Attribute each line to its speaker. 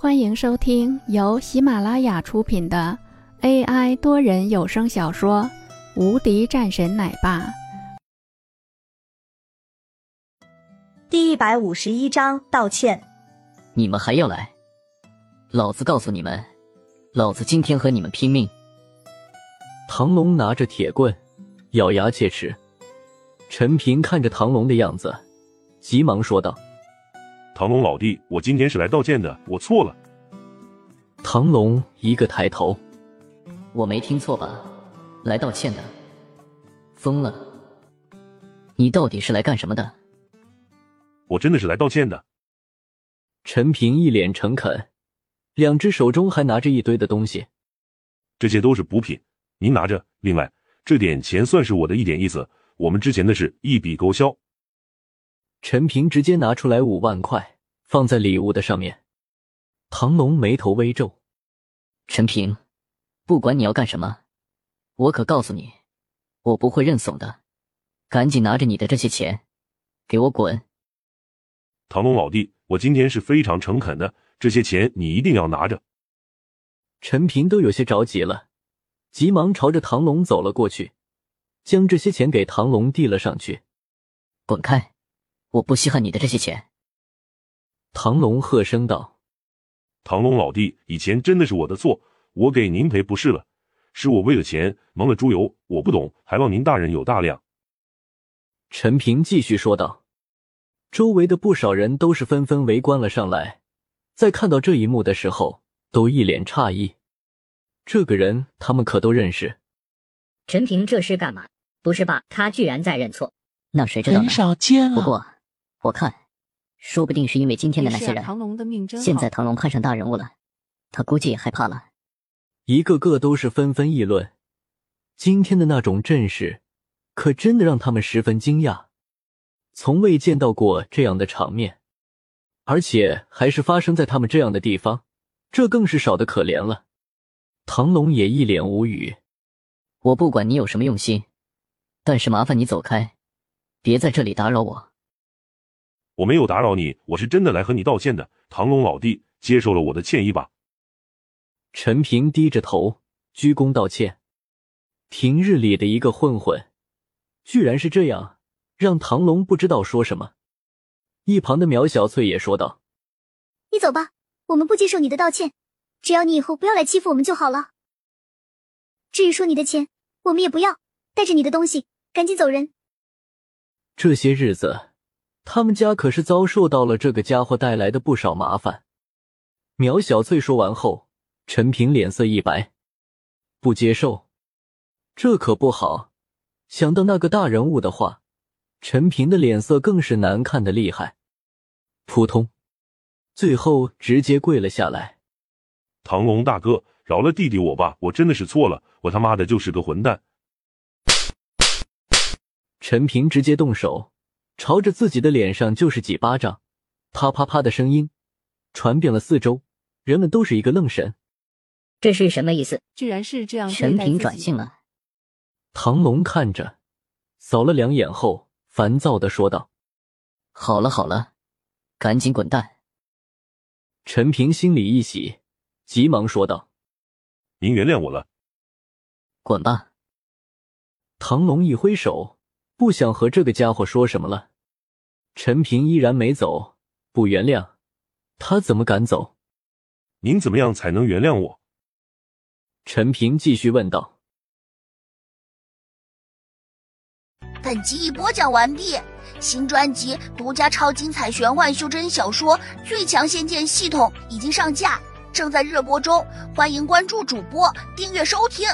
Speaker 1: 欢迎收听由喜马拉雅出品的 AI 多人有声小说《无敌战神奶爸》
Speaker 2: 第一百五十一章道歉。
Speaker 3: 你们还要来？老子告诉你们，老子今天和你们拼命！
Speaker 4: 唐龙拿着铁棍，咬牙切齿。陈平看着唐龙的样子，急忙说道。
Speaker 5: 唐龙老弟，我今天是来道歉的，我错了。
Speaker 4: 唐龙一个抬头，
Speaker 3: 我没听错吧？来道歉的？疯了！你到底是来干什么的？
Speaker 5: 我真的是来道歉的。
Speaker 4: 陈平一脸诚恳，两只手中还拿着一堆的东西，
Speaker 5: 这些都是补品，您拿着。另外，这点钱算是我的一点意思，我们之前的事一笔勾销。
Speaker 4: 陈平直接拿出来五万块，放在礼物的上面。唐龙眉头微皱：“
Speaker 3: 陈平，不管你要干什么，我可告诉你，我不会认怂的。赶紧拿着你的这些钱，给我滚！”
Speaker 5: 唐龙老弟，我今天是非常诚恳的，这些钱你一定要拿着。
Speaker 4: 陈平都有些着急了，急忙朝着唐龙走了过去，将这些钱给唐龙递了上去：“
Speaker 3: 滚开！”我不稀罕你的这些钱。”
Speaker 4: 唐龙喝声道。
Speaker 5: “唐龙老弟，以前真的是我的错，我给您赔不是了，是我为了钱蒙了猪油，我不懂，还望您大人有大量。”
Speaker 4: 陈平继续说道。周围的不少人都是纷纷围观了上来，在看到这一幕的时候，都一脸诧异。这个人他们可都认识。
Speaker 6: 陈平这是干嘛？不是吧？他居然在认错？
Speaker 3: 那谁知道呢？
Speaker 7: 很少见啊。
Speaker 3: 不过，我看，说不定是因为今天的那些人，现在唐龙看上大人物了，他估计也害怕了。
Speaker 4: 一个个都是纷纷议论，今天的那种阵势，可真的让他们十分惊讶，从未见到过这样的场面，而且还是发生在他们这样的地方，这更是少的可怜了。唐龙也一脸无语。
Speaker 3: 我不管你有什么用心，但是麻烦你走开。别在这里打扰我！
Speaker 5: 我没有打扰你，我是真的来和你道歉的。唐龙老弟，接受了我的歉意吧。
Speaker 4: 陈平低着头鞠躬道歉。平日里的一个混混，居然是这样，让唐龙不知道说什么。一旁的苗小翠也说道：“
Speaker 8: 你走吧，我们不接受你的道歉，只要你以后不要来欺负我们就好了。至于说你的钱，我们也不要，带着你的东西赶紧走人。”
Speaker 4: 这些日子，他们家可是遭受到了这个家伙带来的不少麻烦。苗小翠说完后，陈平脸色一白，不接受，这可不好。想到那个大人物的话，陈平的脸色更是难看的厉害。扑通，最后直接跪了下来。
Speaker 5: 唐龙大哥，饶了弟弟我吧，我真的是错了，我他妈的就是个混蛋。
Speaker 4: 陈平直接动手，朝着自己的脸上就是几巴掌，啪啪啪的声音传遍了四周，人们都是一个愣神。
Speaker 6: 这是什么意思？
Speaker 9: 居然是这样！
Speaker 3: 陈平转性了。
Speaker 4: 唐龙看着，扫了两眼后，烦躁的说道：“
Speaker 3: 好了好了，赶紧滚蛋！”
Speaker 4: 陈平心里一喜，急忙说道：“
Speaker 5: 您原谅我了，
Speaker 3: 滚吧！”
Speaker 4: 唐龙一挥手。不想和这个家伙说什么了，陈平依然没走。不原谅他，怎么敢走？
Speaker 5: 您怎么样才能原谅我？
Speaker 4: 陈平继续问道。
Speaker 10: 本集已播讲完毕，新专辑独家超精彩玄幻修真小说《最强仙剑系统》已经上架，正在热播中，欢迎关注主播，订阅收听。